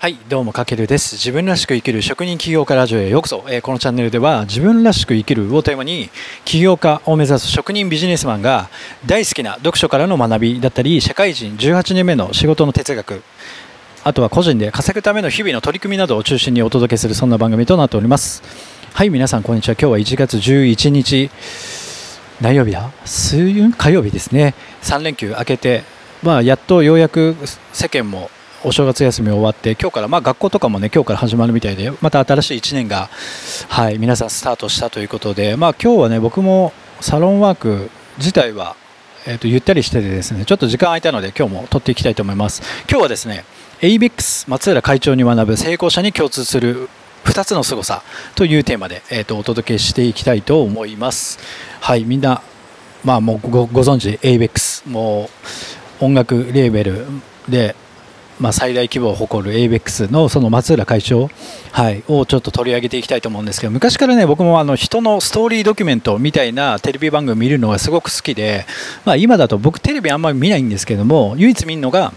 はいどうもかけるです。自分らしく生きる職人起業家ラジオへようこそ、えーこのチャンネルでは自分らしく生きるをテーマに起業家を目指す職人ビジネスマンが大好きな読書からの学びだったり社会人18年目の仕事の哲学あとは個人で稼ぐための日々の取り組みなどを中心にお届けするそんな番組となっております。はい皆さんこんにちは。今日は1月11日何曜日だ？水曜？火曜日ですね。3連休明けてまあやっとようやく世間もお正月休み終わって今日からまあ学校とかもね今日から始まるみたいでまた新しい1年がはい皆さんスタートしたということでまあ今日はね僕もサロンワーク自体はえーとゆったりしててですねちょっと時間空いたので今日も撮っていきたいと思います。今日はですね ABEX 松浦会長に学ぶ成功者に共通する2つの凄さというテーマで、えー、とお届けしていきたいと思います。はいみんなまあもうごご存知 ABEX もう音楽レーベルでまあ、最大規模を誇る ABEX のその松浦会長、はい、をちょっと取り上げていきたいと思うんですけど昔からね僕もあの人のストーリードキュメントみたいなテレビ番組見るのがすごく好きで、まあ、今だと僕テレビあんまり見ないんですけども唯一見るのが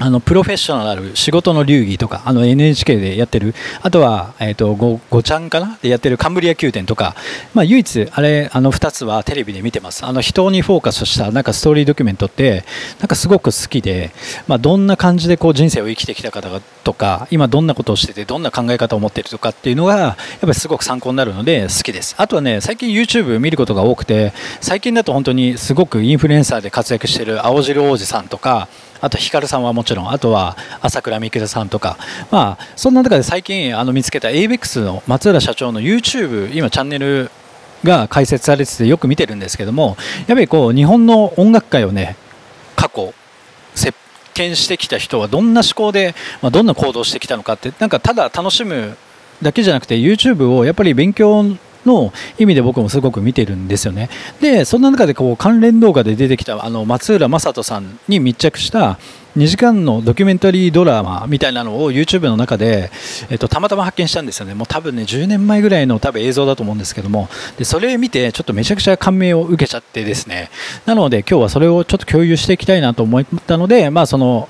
あのプロフェッショナル仕事の流儀とかあの NHK でやってる。あとは、えー、とごごちゃんかな？でやってるカンブリア宮殿とか、まあ、唯一あれあの2つはテレビで見てます。あの人にフォーカスしたなんかストーリードキュメントってなんかすごく好きで、まあ、どんな感じでこう人生を生きてきた方とか今どんなことをしててどんな考え方を持ってるとかっていうのがやっぱりすごく参考になるので好きです。あとはね最近 YouTube 見ることが多くて最近だと本当にすごくインフルエンサーで活躍してる青汁王子さんとかあとヒカルさんはもちろんあとは朝倉未来さんとか、まあ、そんな中で最近あの見つけた ABEX の松浦社長の YouTube 今チャンネルが開設されててよく見てるんですけどもやっぱりこう日本の音楽界をね過去席巻してきた人はどんな思考で、まあ、どんな行動してきたのかってなんかただ楽しむだけじゃなくて YouTube をやっぱり勉強の意味で僕もすごく見てるんですよね。で、そんな中でこう関連動画で出てきたあの松浦正人さんに密着した2時間のドキュメンタリードラマみたいなのを YouTube の中で、えっと、たまたま発見したんですよね。もう多分ね、10年前ぐらいの多分映像だと思うんですけども、でそれ見てちょっとめちゃくちゃ感銘を受けちゃってですね、なので今日はそれをちょっと共有していきたいなと思ったので、まあその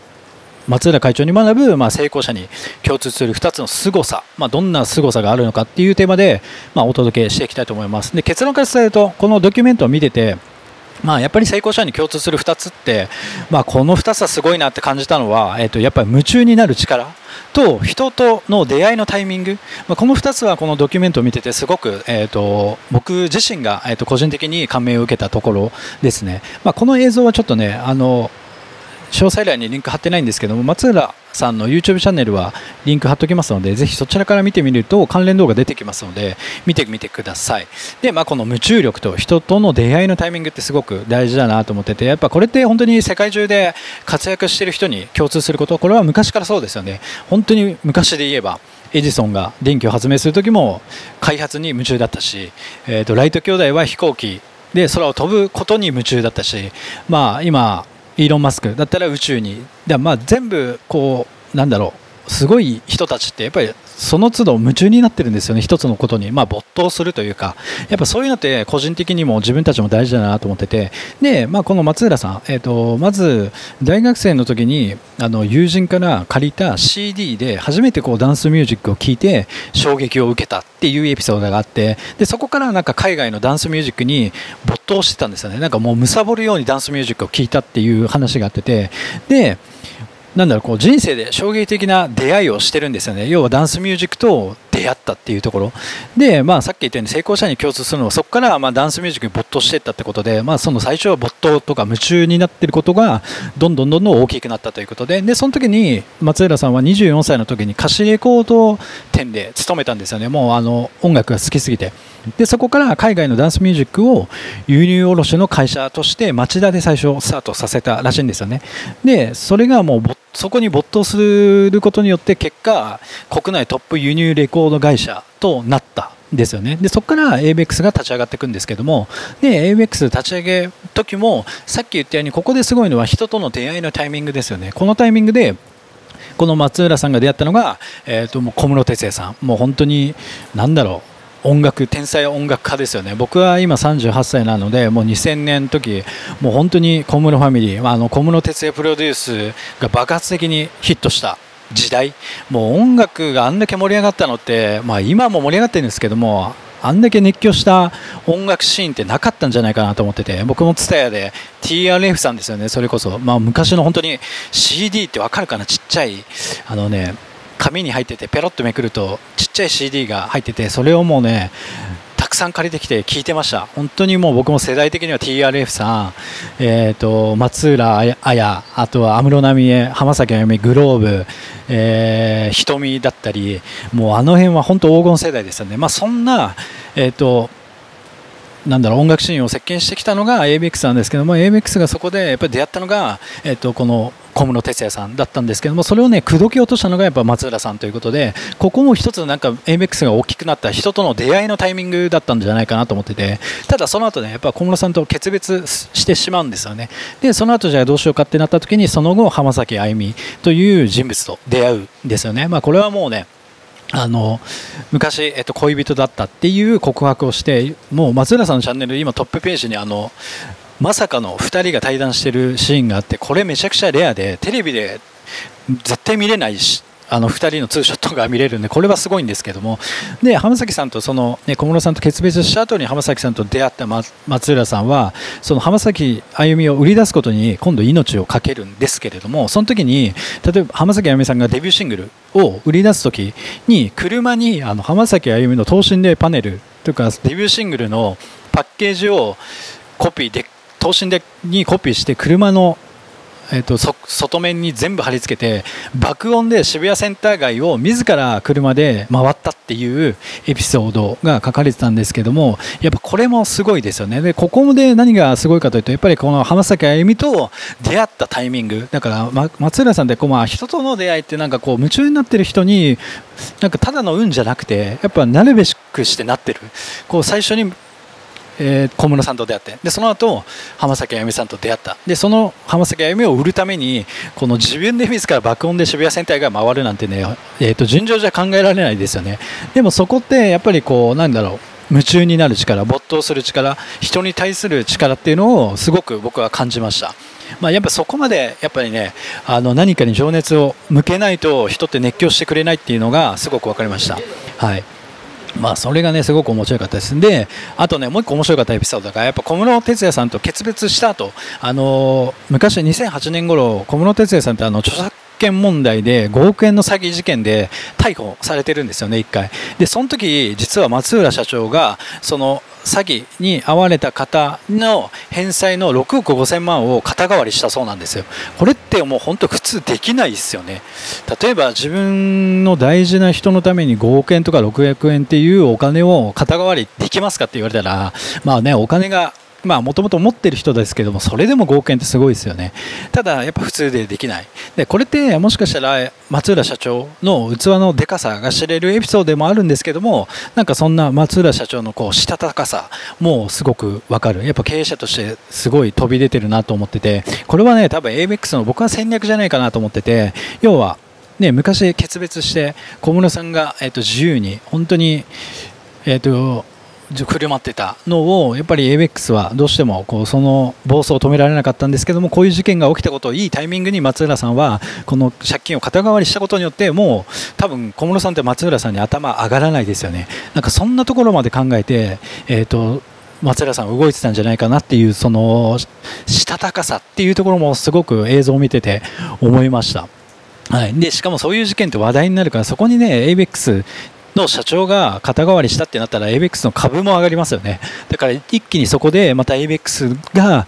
松浦会長に学ぶ、まあ、成功者に共通する2つの凄さ、まあ、どんな凄さがあるのかっていうテーマで、まあ、お届けしていきたいと思います。で結論から伝えるとこのドキュメントを見ててまあ、やっぱり成功者に共通する2つって、まあ、この2つはすごいなって感じたのは、えー、とやっぱり夢中になる力と人との出会いのタイミング、まあ、この2つはこのドキュメントを見ててすごく、えー、と僕自身が、えー、と個人的に感銘を受けたところですね、まあ、この映像はちょっとねあの詳細欄にリンク貼ってないんですけども松浦さんの YouTube チャンネルはリンク貼っておきますのでぜひそちらから見てみると関連動画出てきますので見てみてください。で、まあ、この夢中力と人との出会いのタイミングってすごく大事だなと思っててやっぱこれって本当に世界中で活躍してる人に共通することこれは昔からそうですよね。本当に昔で言えばエジソンが電気を発明する時も開発に夢中だったし、えー、とライト兄弟は飛行機で空を飛ぶことに夢中だったし、まあ、今イーロン・マスク。だったら宇宙に。だまあ全部こうなんだろう。すごい人たちってやっぱりその都度夢中になってるんですよね、一つのことに、まあ、没頭するというか、やっぱそういうのって個人的にも自分たちも大事だなと思ってて、でまあ、この松浦さん、えーと、まず大学生の時にあの友人から借りた CD で初めてこうダンスミュージックを聴いて衝撃を受けたっていうエピソードがあって。でそこからなんか海外のダンスミュージックに没頭してたんですよね、なんかもう貪るようにダンスミュージックを聴いたっていう話があってて。でなんだろうこう人生で衝撃的な出会いをしてるんですよね。要はダンスミュージックと出会ったっていうところ。で、まあ、さっき言ったように成功者に共通するのはそこからまダンスミュージックに没頭していったってことで、まあ、その最初は没頭とか夢中になってることがどんどんどんどん大きくなったということで。でその時に松浦さんは24歳の時に歌詞レコード店で勤めたんですよね。もうあの音楽が好きすぎて。でそこから海外のダンスミュージックを輸入卸の会社として町田で最初スタートさせたらしいんですよね。でそれがもうそこに没頭することによって結果国内トップ輸入レコード会社となったですよね。でそこから ABEX が立ち上がっていくんですけども。で ABEX 立ち上げ時もさっき言ったようにここですごいのは人との出会いのタイミングですよね。このタイミングでこの松浦さんが出会ったのが、えー、ともう小室哲哉さん。もう本当に何だろう。音楽天才音楽家ですよね。僕は今38歳なのでもう2000年の時もう本当に小室ファミリー、あ、の小室哲哉プロデュースが爆発的にヒットした時代。もう音楽があんだけ盛り上がったのって、まあ、今も盛り上がってるんですけどもあんだけ熱狂した音楽シーンってなかったんじゃないかなと思ってて僕も TSUTAYA で TRF さんですよねそれこそ、まあ、昔の本当に CD って分かるかなちっちゃい。あのね紙に入っててペロッとめくるとちっちゃい CD が入っててそれをもうねたくさん借りてきて聞いてました。本当にもう僕も世代的には TRF さん、えーと、松浦綾あとは安室奈美恵浜崎あゆみグローブ、えー、瞳だったりもうあの辺は本当黄金世代ですよね、まあ、そんな、えーとなんだろう音楽シーンを席巻してきたのが ABX なんですけども ABX がそこでやっぱり出会ったのが、えっと、この小室哲哉さんだったんですけどもそれをね口説き落としたのがやっぱ松浦さんということでここも一つなんか ABEX が大きくなった人との出会いのタイミングだったんじゃないかなと思っててただその後ねやっぱ小室さんと決別してしまうんですよね。でその後じゃあどうしようかってなった時にその後浜崎あゆみという人物と出会うんですよね。まあこれはもうねあの昔、えっと、恋人だったっていう告白をしてもう松浦さんのチャンネル今トップページにあのまさかの2人が対談してるシーンがあってこれめちゃくちゃレアでテレビで絶対見れないしあの2人のツーショットが見れるんでこれはすごいんですけどもで浜崎さんとその、ね、小室さんと決別した後に浜崎さんと出会った松浦さんはその浜崎あゆみを売り出すことに今度命を懸けるんですけれどもその時に例えば浜崎あゆみさんがデビューシングルを売り出す時に車にあの浜崎あゆみの等身大パネルというかデビューシングルのパッケージをコピーで等身大にコピーして車のえーと、外面に全部貼り付けて爆音で渋谷センター街を自ら車で回ったっていうエピソードが書かれてたんですけどもやっぱこれもすごいですよね。でここで何がすごいかというとやっぱりこの浜崎あゆみと出会ったタイミング。だから、ま、松浦さんってこう、まあ、人との出会いってなんかこう夢中になってる人になんかただの運じゃなくてやっぱなるべくしてなってる。こう最初にえ、小室さんと出会ってでその後浜崎あゆみさんと出会ったでその浜崎あゆみを売るためにこの自分で自ら爆音で渋谷センターが回るなんてね、えーと、順調じゃ考えられないですよねでもそこってやっぱりこうなんだろう夢中になる力没頭する力人に対する力っていうのをすごく僕は感じました。まあ、やっぱそこまでやっぱりねあの何かに情熱を向けないと人って熱狂してくれないっていうのがすごく分かりました。はいまあそれがねすごく面白かったです。であとねもう一個面白かったエピソードがやっぱ小室哲哉さんと決別した後あの昔2008年頃小室哲哉さんってあの著作権問題で5億円の詐欺事件で逮捕されてるんですよね1回でその時実は松浦社長がその詐欺に遭われた方の返済の6億5000万を肩代わりしたそうなんですよ。これってもう本当普通できないですよね。例えば自分の大事な人のために5億円とか6億円っていうお金を肩代わりできますかって言われたら、まあね、お金がまあもともと持ってる人ですけどもそれでも5億円ってすごいですよね。ただやっぱ普通でできない。でこれってもしかしたら松浦社長の器のでかさが知れるエピソードでもあるんですけどもなんかそんな松浦社長のこうしたたかさもすごくわかる。やっぱ経営者としてすごい飛び出てるなと思ってて。これはね多分 ABEX の僕は戦略じゃないかなと思ってて。要はね、昔決別して小室さんが、えー、と自由に本当に、えーと振る舞ってた。のをやっぱり ABEX はどうしてもこうその暴走を止められなかったんですけどもこういう事件が起きたことをいいタイミングに松浦さんはこの借金を肩代わりしたことによってもう多分小室さんって松浦さんに頭上がらないですよね。なんかそんなところまで考えて、えーと、松浦さん動いてたんじゃないかなっていうそのしたたかさっていうところもすごく映像を見てて思いました。はい、でしかもそういう事件って話題になるからそこにね ABEX の社長が肩代わりしたってなったら ABEX の株も上がりますよねだから一気にそこでまた ABEX が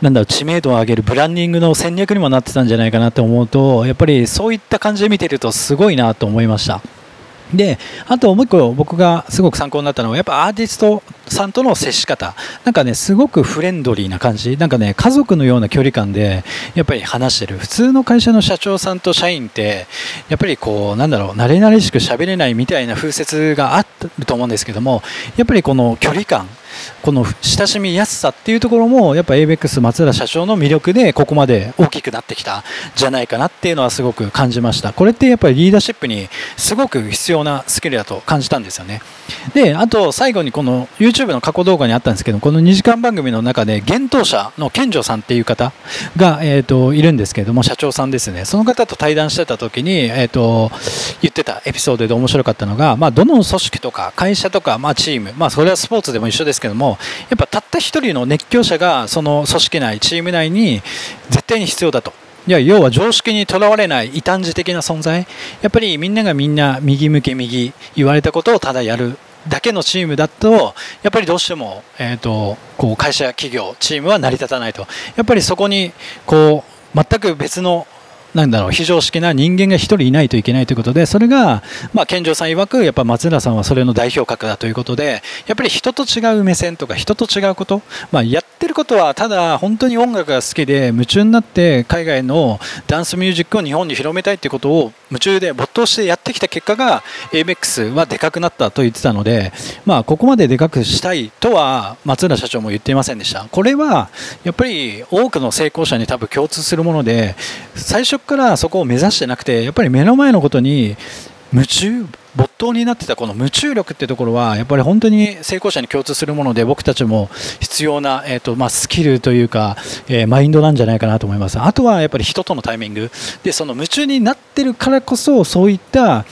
なんだろう知名度を上げるブランディングの戦略にもなってたんじゃないかなと思うとやっぱりそういった感じで見てるとすごいなと思いました。であともう一個僕がすごく参考になったのはやっぱアーティストさんとの接し方。なんかねすごくフレンドリーな感じ。なんかね家族のような距離感でやっぱり話してる。普通の会社の社長さんと社員ってやっぱりこうなんだろう慣れ慣れしく喋れないみたいな風説があると思うんですけどもやっぱりこの距離感この親しみやすさっていうところもやっぱ ABEX 松浦社長の魅力でここまで大きくなってきたじゃないかなっていうのはすごく感じました。これってやっぱりリーダーシップにすごく必要なスキルだと感じたんですよね。であと最後にこの YouTube の過去動画にあったんですけどこの2時間番組の中で幻冬者の健城さんっていう方が、えーと、いるんですけれども社長さんですね。その方と対談してた時に、えーと、言ってたエピソードで面白かったのが、まあ、どの組織とか会社とか、まあ、チーム、まあ、それはスポーツでも一緒ですけどもやっぱたった1人の熱狂者がその組織内チーム内に絶対に必要だと。いや要は常識にとらわれない異端児的な存在やっぱりみんながみんな右向け右言われたことをただやるだけのチームだとやっぱりどうしても、えーと、こう会社企業チームは成り立たないとやっぱりそこにこう全く別のなんだろう非常識な人間が1人いないといけないということでそれが、まあ、健常さん曰くやっぱ松浦さんはそれの代表格だということでやっぱり人と違う目線とか人と違うこと、まあ、やってることはただ本当に音楽が好きで夢中になって海外のダンスミュージックを日本に広めたいということを夢中で没頭してやってきた結果が ABEX はでかくなったと言ってたので、まあ、ここまででかくしたいとは松浦社長も言っていませんでした。これはやっぱり多くの成功者に多分共通するもので最初からそこを目指してなくてやっぱり目の前のことに夢中没頭になってたこの夢中力ってところはやっぱり本当に成功者に共通するもので僕たちも必要な、えーとまあ、スキルというか、えー、マインドなんじゃないかなと思います。あとはやっぱり人とのタイミング。でその夢中になってるからこそそういった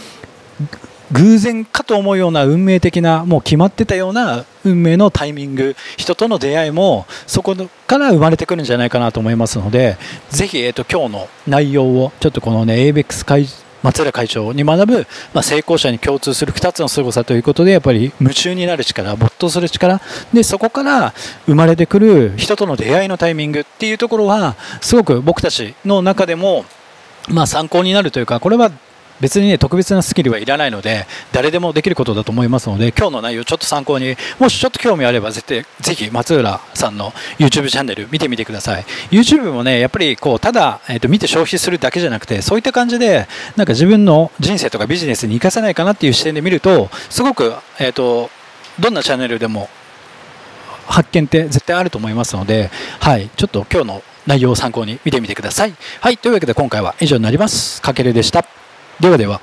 偶然かと思うような運命的なもう決まってたような運命のタイミング人との出会いもそこから生まれてくるんじゃないかなと思いますのでぜひ、えーと、今日の内容をちょっとこのね ABEX 会松浦会長に学ぶ、まあ、成功者に共通する2つの凄さということでやっぱり夢中になる力没頭する力でそこから生まれてくる人との出会いのタイミングっていうところはすごく僕たちの中でもまあ参考になるというかこれは別にね特別なスキルはいらないので誰でもできることだと思いますので今日の内容ちょっと参考にもしちょっと興味あれば絶対ぜひ松浦さんの YouTube チャンネル見てみてください YouTube もねやっぱりこうただ、えー、と見て消費するだけじゃなくてそういった感じでなんか自分の人生とかビジネスに生かせないかなっていう視点で見るとすごく、えーと、どんなチャンネルでも発見って絶対あると思いますので、はい、ちょっと今日の内容を参考に見てみてください。はい、というわけで今回は以上になります。かけるでした。ではでは。